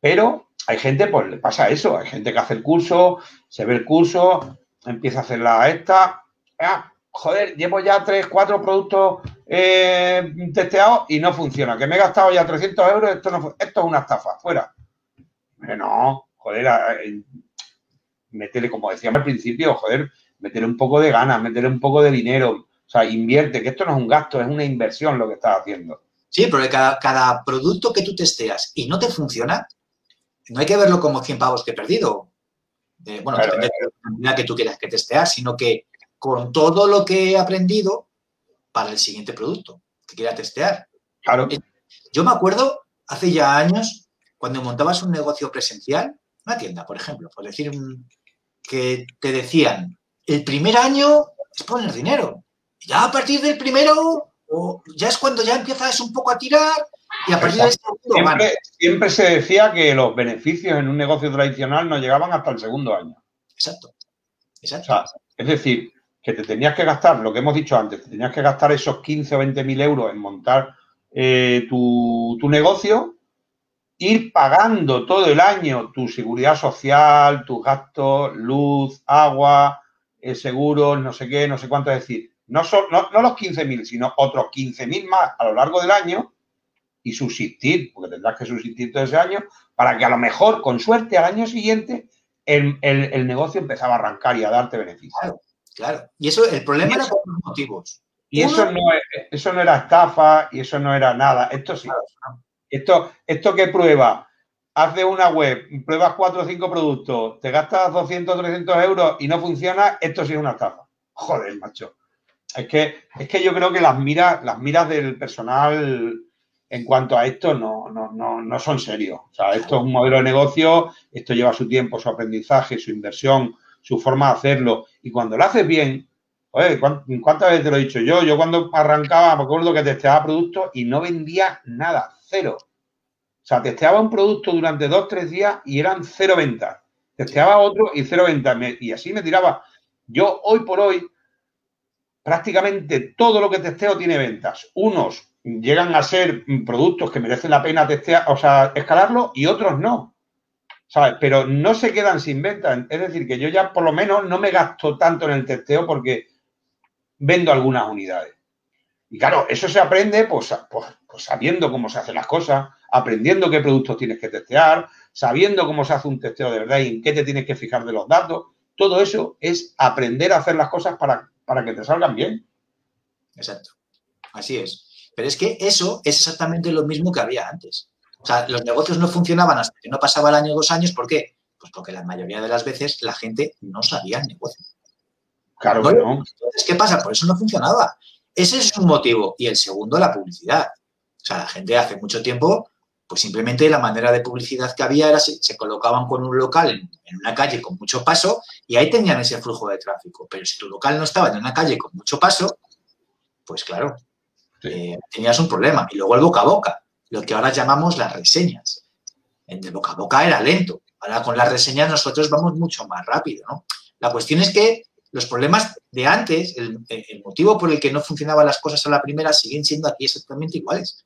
Pero hay gente, pues le pasa eso. Hay gente que hace el curso, se ve el curso, empieza a hacer la esta. Ah, joder, llevo ya tres, cuatro productos eh, testeados y no funciona. Que me he gastado ya 300 euros, esto, no, esto es una estafa, fuera. No, joder, eh, métele, como decíamos al principio, joder, métele un poco de ganas, métele un poco de dinero. O sea, invierte, que esto no es un gasto, es una inversión lo que estás haciendo. Sí, pero cada, cada producto que tú testeas y no te funciona, no hay que verlo como 100 pavos que he perdido. bueno, depende de la que tú quieras que testear, sino que con todo lo que he aprendido para el siguiente producto que quiera testear. Claro. Eh, yo me acuerdo hace ya años cuando montabas un negocio presencial, una tienda, por ejemplo, por decir que te decían, el primer año es poner dinero. Ya a partir del primero, ya es cuando ya empiezas un poco a tirar y a partir del segundo siempre, siempre se decía que los beneficios en un negocio tradicional no llegaban hasta el segundo año. Exacto. Exacto. es decir, que te tenías que gastar, lo que hemos dicho antes, te tenías que gastar esos 15 o 20 mil euros en montar eh, tu, negocio, ir pagando todo el año tu seguridad social, tus gastos, luz, agua, eh, seguros, no sé qué, no sé cuánto, es decir, no, son, no, no los 15 mil, sino otros 15 mil más a lo largo del año y subsistir, porque tendrás que subsistir todo ese año, para que a lo mejor, con suerte, al año siguiente, el, el negocio empezaba a arrancar y a darte beneficios. Claro. Y eso, el problema era por los motivos. Y eso, no, eso no era estafa y eso no era nada. Esto sí. Esto, esto que prueba, hace una web, pruebas cuatro o cinco productos, te gastas 200 300 euros y no funciona, esto sí es una estafa. Joder, macho. Es que, es que yo creo que las miras, las miras del personal en cuanto a esto no, no, no, no son serios. O sea, esto es un modelo de negocio, esto lleva su tiempo, su aprendizaje, su inversión, su forma de hacerlo. Y cuando lo haces bien, ¿cuántas veces te lo he dicho yo? Yo cuando arrancaba, me acuerdo que testeaba productos y no vendía nada, cero. O sea, testeaba un producto durante dos, tres días y eran cero ventas. Testeaba otro y cero ventas. Y así me tiraba. Yo hoy por hoy, prácticamente todo lo que testeo tiene ventas. Unos llegan a ser productos que merecen la pena testear, o sea, escalarlo y otros no. ¿sabes? Pero no se quedan sin venta. Es decir, que yo ya por lo menos no me gasto tanto en el testeo porque vendo algunas unidades. Y claro, eso se aprende pues, pues, pues, sabiendo cómo se hacen las cosas, aprendiendo qué productos tienes que testear, sabiendo cómo se hace un testeo de verdad y en qué te tienes que fijar de los datos. Todo eso es aprender a hacer las cosas para, para que te salgan bien. Exacto. Así es. Pero es que eso es exactamente lo mismo que había antes. O sea, los negocios no funcionaban hasta que no pasaba el año dos años. ¿Por qué? Pues porque la mayoría de las veces la gente no sabía el negocio. Claro que no. Entonces, ¿qué pasa? Por eso no funcionaba. Ese es un motivo. Y el segundo, la publicidad. O sea, la gente hace mucho tiempo, pues simplemente la manera de publicidad que había era se, se colocaban con un local en, una calle con mucho paso y ahí tenían ese flujo de tráfico. Pero si tu local no estaba en una calle con mucho paso, pues claro, eh, tenías un problema. Y luego el boca a boca lo que ahora llamamos las reseñas. En de boca a boca era lento. Ahora con las reseñas nosotros vamos mucho más rápido, ¿no? La cuestión es que los problemas de antes, el, motivo por el que no funcionaban las cosas a la primera, siguen siendo aquí exactamente iguales.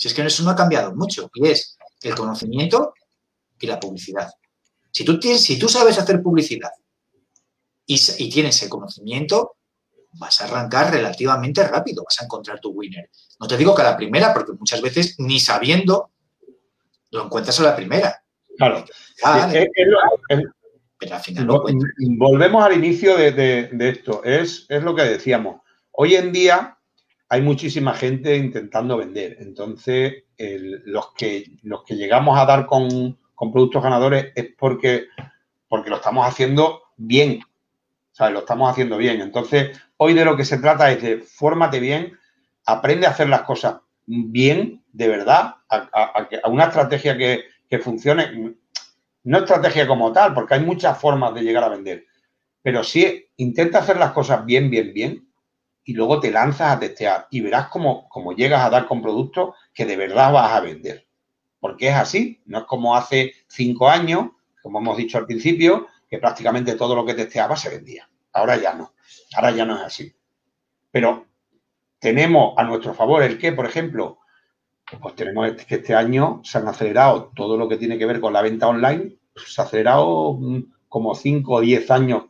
Si es que eso no ha cambiado mucho, y es el conocimiento y la publicidad. Si tú, tienes, si tú sabes hacer publicidad y, y tienes el conocimiento, vas a arrancar relativamente rápido, vas a encontrar tu winner. No te digo que a la primera, porque muchas veces ni sabiendo lo encuentras a la primera. Claro. pero al final Volvemos al inicio de, esto. Es, es lo que decíamos. Hoy en día hay muchísima gente intentando vender. Entonces, los, que, los que llegamos a dar con, productos ganadores es porque, porque lo estamos haciendo bien. O lo estamos haciendo bien. Entonces, Hoy de lo que se trata es de fórmate bien, aprende a hacer las cosas bien, de verdad, a, una estrategia que, funcione. No estrategia como tal, porque hay muchas formas de llegar a vender, pero sí intenta hacer las cosas bien, bien, bien y luego te lanzas a testear y verás cómo, cómo llegas a dar con productos que de verdad vas a vender. Porque es así, no es como hace cinco años, como hemos dicho al principio, que prácticamente todo lo que testeaba se vendía. Ahora ya no, ahora ya no es así. Pero tenemos a nuestro favor el que, por ejemplo, pues tenemos que este año se han acelerado todo lo que tiene que ver con la venta online, se ha acelerado mm, como 5 o 10 años,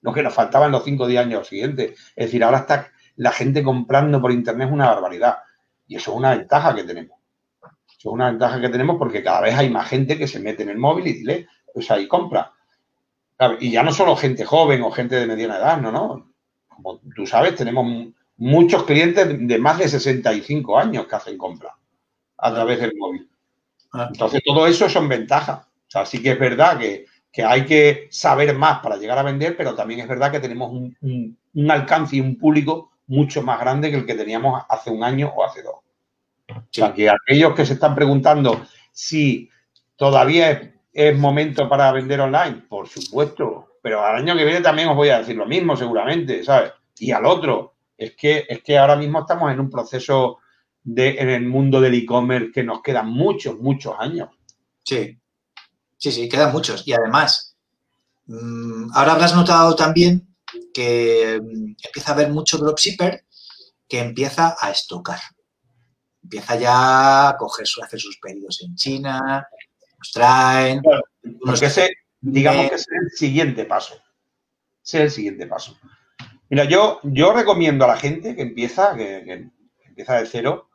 lo que nos faltaban los 5 o 10 años siguientes. Es decir, ahora está la gente comprando por internet es una barbaridad. Y eso es una ventaja que tenemos. Eso es una ventaja que tenemos porque cada vez hay más gente que se mete en el móvil y dile, pues ahí compra. Y ya no solo gente joven o gente de mediana edad, no, no. Como tú sabes, tenemos muchos clientes de más de 65 años que hacen compra a través del móvil. Ah. Entonces, todo eso son ventajas. O sea, sí que es verdad que, hay que saber más para llegar a vender, pero también es verdad que tenemos un, alcance y un público mucho más grande que el que teníamos hace un año o hace dos. O sea, que aquellos que se están preguntando si todavía es, momento para vender online, por supuesto, pero al año que viene también os voy a decir lo mismo, seguramente, ¿sabes? Y al otro, es que, es que ahora mismo estamos en un proceso de, en el mundo del e-commerce que nos quedan muchos, muchos años. Sí, sí, sí, quedan muchos. Y además, mm, ahora habrás notado también que mm, empieza a haber mucho dropshipper que empieza a estocar. Empieza ya a coger, hacer sus pedidos en China, nos traen. digamos que es el siguiente paso. Ese es el siguiente paso. Mira, yo, yo recomiendo a la gente que empieza, que empieza de cero,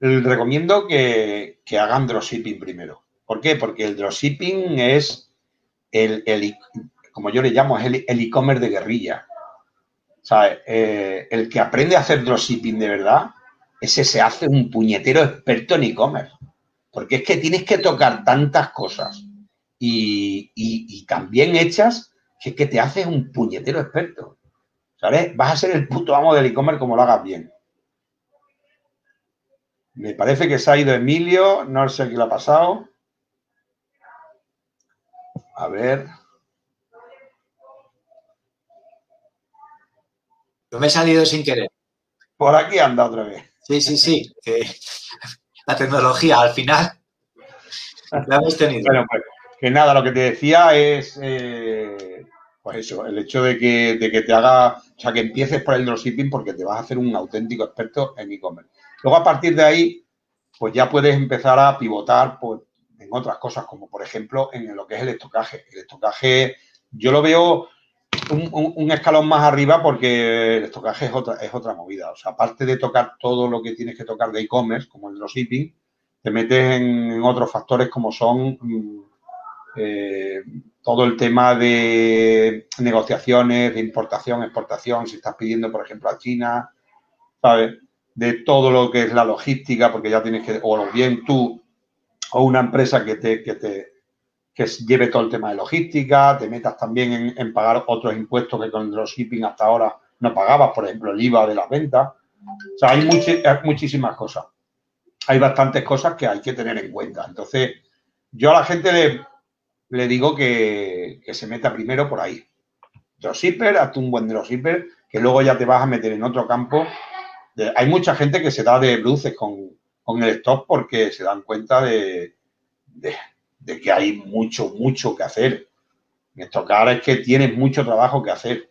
recomiendo que, hagan dropshipping primero. ¿Por qué? Porque el dropshipping es el, como yo le llamo, es el e-commerce de guerrilla. Eh, el que aprende a hacer dropshipping de verdad, ese se hace un puñetero experto en e-commerce. Porque es que tienes que tocar tantas cosas y, y, también hechas que es que te haces un puñetero experto. ¿Sabes? Vas a ser el puto amo del e-commerce como lo hagas bien. Me parece que se ha ido Emilio, no sé qué le ha pasado. A ver. Yo me he salido sin querer. Por aquí anda otra vez. Sí, sí, sí. la tecnología al final la hemos tenido. Bueno, pues que nada, lo que te decía es, eh, pues eso, el hecho de que, de que te haga, o sea, que empieces por el dropshipping porque te vas a hacer un auténtico experto en e-commerce. Luego, a partir de ahí, pues ya puedes empezar a pivotar pues, en otras cosas, como por ejemplo en lo que es el estocaje. El estocaje, yo lo veo un, escalón más arriba porque el estocaje es otra, es otra movida. O sea, aparte de tocar todo lo que tienes que tocar de e-commerce, como el dropshipping, te metes en, otros factores como son mm, eh, todo el tema de negociaciones, de importación, exportación, si estás pidiendo, por ejemplo, a China, ¿sabes? de todo lo que es la logística, porque ya tienes que, o bien tú o una empresa que te, que te que lleve todo el tema de logística, te metas también en, pagar otros impuestos que con el dropshipping hasta ahora no pagabas, por ejemplo, el IVA de las ventas. O sea, hay, muchísimas cosas. Hay bastantes cosas que hay que tener en cuenta. Entonces, yo a la gente le, digo que, que, se meta primero por ahí. Dropshipper, hazte un buen dropshipper, que luego ya te vas a meter en otro campo hay mucha gente que se da de bruces con, el stock porque se dan cuenta de, que hay mucho, mucho que hacer. En estos casos es que tienes mucho trabajo que hacer.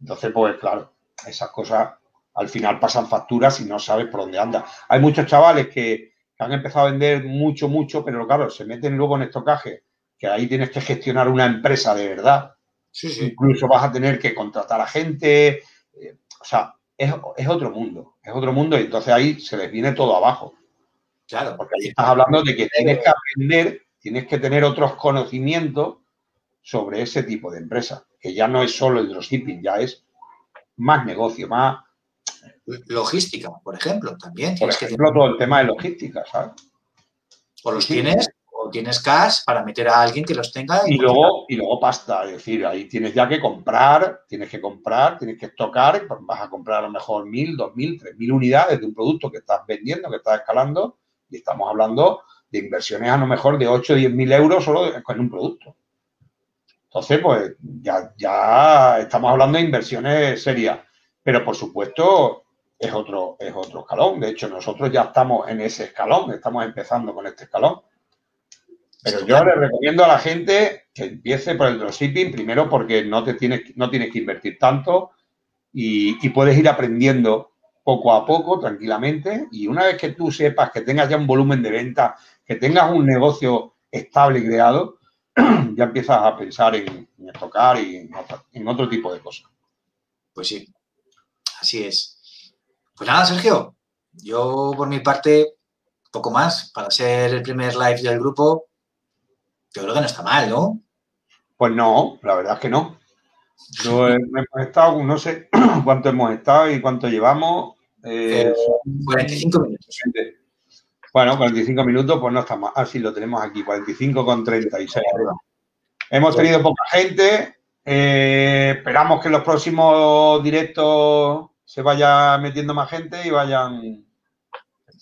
Entonces, pues claro, esas cosas al final pasan facturas y no sabes por dónde anda. Hay muchos chavales que, han empezado a vender mucho, mucho, pero claro, se meten luego en estocaje, que ahí tienes que gestionar una empresa de verdad. Incluso vas a tener que contratar a gente. Eh, o sea, es, otro mundo, es otro mundo y entonces ahí se les viene todo abajo. Claro. Porque ahí estás hablando de que tienes que aprender, tienes que tener otros conocimientos sobre ese tipo de empresa, que ya no es solo el dropshipping, ya es más negocio, más... Logística, por ejemplo, también. Por ejemplo, todo el tema de logística, ¿sabes? O los tienes tienes cash para meter a alguien que los tenga. Y, luego, y luego pasta, es decir, ahí tienes ya que comprar, tienes que comprar, tienes que estocar, pues vas a comprar a lo mejor mil, dos mil, tres mil unidades de un producto que estás vendiendo, que estás escalando, y estamos hablando de inversiones a lo mejor de 8 o 10 mil euros solo con un producto. Entonces, pues ya, ya estamos hablando de inversiones serias. Pero por supuesto, es otro, es otro escalón. De hecho, nosotros ya estamos en ese escalón, estamos empezando con este escalón. Pero yo le recomiendo a la gente que empiece por el dropshipping, primero porque no, te tienes, no tienes que invertir tanto y, puedes ir aprendiendo poco a poco, tranquilamente. Y una vez que tú sepas que tengas ya un volumen de venta, que tengas un negocio estable y creado, ya empiezas a pensar en, en tocar y en otro tipo de cosas. Pues sí, así es. Pues nada, Sergio, yo por mi parte, poco más, para ser el primer live del grupo, yo creo que no está mal, ¿no? Pues no, la verdad es que no. Yo hemos estado, no sé cuánto hemos estado y cuánto llevamos. 45 eh, minutos. Bueno, 45 minutos, pues no está mal. Ah, sí, lo tenemos aquí, 45 con 36. Hemos tenido poca gente. Eh, esperamos que los próximos directos se vaya metiendo más gente y vayan.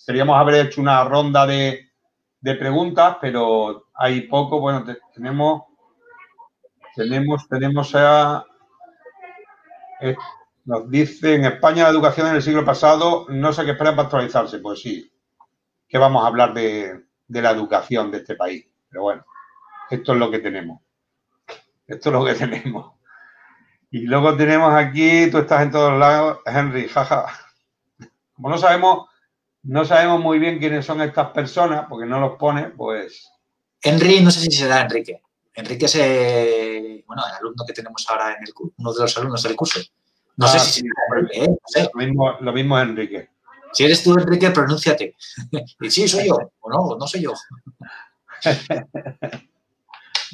Queríamos haber hecho una ronda de, preguntas, pero hay poco. Bueno, tenemos, tenemos, tenemos a. Eh, nos dice, en España la educación en el siglo pasado no sé qué esperan para actualizarse. Pues sí, que vamos a hablar de, de la educación de este país. Pero bueno, esto es lo que tenemos. Esto es lo que tenemos. Y luego tenemos aquí, tú estás en todos lados, Henry, jaja. Como no sabemos, no sabemos muy bien quiénes son estas personas, porque no los pone, pues. Henry, no sé si será Enrique. Enrique es eh, bueno, el alumno que tenemos ahora en el uno de los alumnos del curso. No sé ah, si será Enrique, ¿eh? Lo mismo, lo mismo es Enrique. Si eres tú, Enrique, pronúnciate. y sí, soy yo. O no, no soy yo.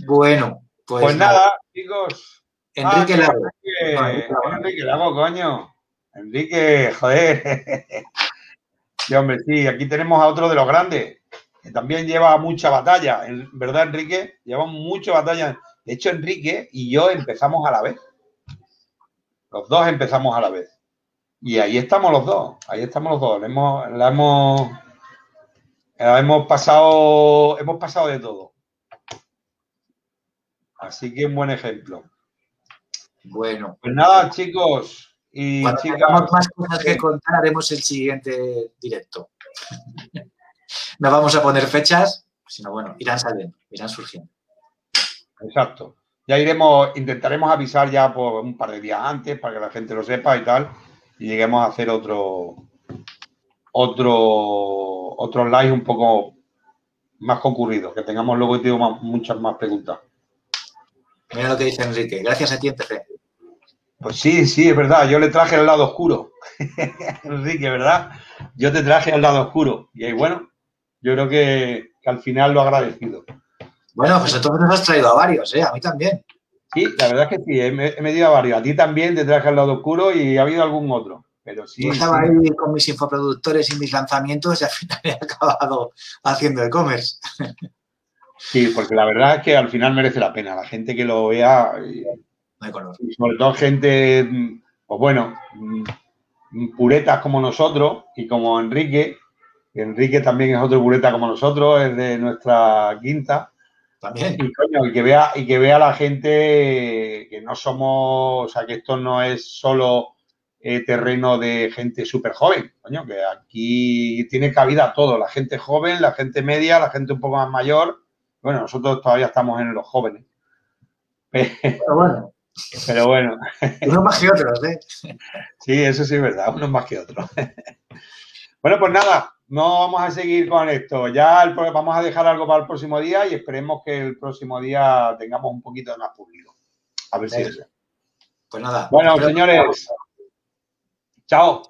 bueno, pues, pues nada, chicos. Enrique ah, Lago. Enrique, Lago, coño. Enrique, joder. sí, hombre, sí, aquí tenemos a otro de los grandes, que también lleva mucha batalla, ¿verdad, Enrique? Lleva mucha batalla. De hecho, Enrique y yo empezamos a la vez. Los dos empezamos a la vez. Y ahí estamos los dos, ahí estamos los dos. hemos, la hemos, hemos pasado, hemos pasado de todo. Así que un buen ejemplo. Bueno. Pues nada, chicos. Y Cuando tengamos más cosas que contar, haremos el siguiente directo. no vamos a poner fechas, sino bueno, irán saliendo, irán surgiendo. Exacto. Ya iremos, intentaremos avisar ya por un par de días antes para que la gente lo sepa y tal. Y lleguemos a hacer otro, otro, otro live un poco más concurrido, que tengamos luego muchas más preguntas. Mira lo que dice Enrique. Gracias a ti empecé. Pues sí, sí, es verdad. Yo le traje al lado oscuro. Enrique, ¿verdad? Yo te traje al lado oscuro. Y ahí, bueno, yo creo que, al final lo he agradecido. Bueno, pues entonces nos has traído a varios, ¿eh? A mí también. Sí, la verdad es que sí, he, medido a varios. A ti también te traje al lado oscuro y ha habido algún otro. Pero sí. Yo estaba ahí con mis infoproductores y mis lanzamientos y al final he acabado haciendo e-commerce. Sí, porque la verdad es que al final merece la pena. La gente que lo vea, y sobre todo gente, pues bueno, puretas como nosotros y como Enrique. Enrique también es otro pureta como nosotros, es de nuestra quinta. También. Y, coño, que vea, y que vea la gente que no somos, o sea, que esto no es solo eh, terreno de gente súper joven, coño, que aquí tiene cabida todo, la gente joven, la gente media, la gente un poco más mayor bueno, nosotros todavía estamos en los jóvenes. Pero bueno. Pero bueno. Unos más que otros, ¿eh? Sí, eso sí es verdad, unos más que otros. Bueno, pues nada, no vamos a seguir con esto. Ya vamos a dejar algo para el próximo día y esperemos que el próximo día tengamos un poquito de más público. A ver si es. Pues nada. Bueno, señores. Chao.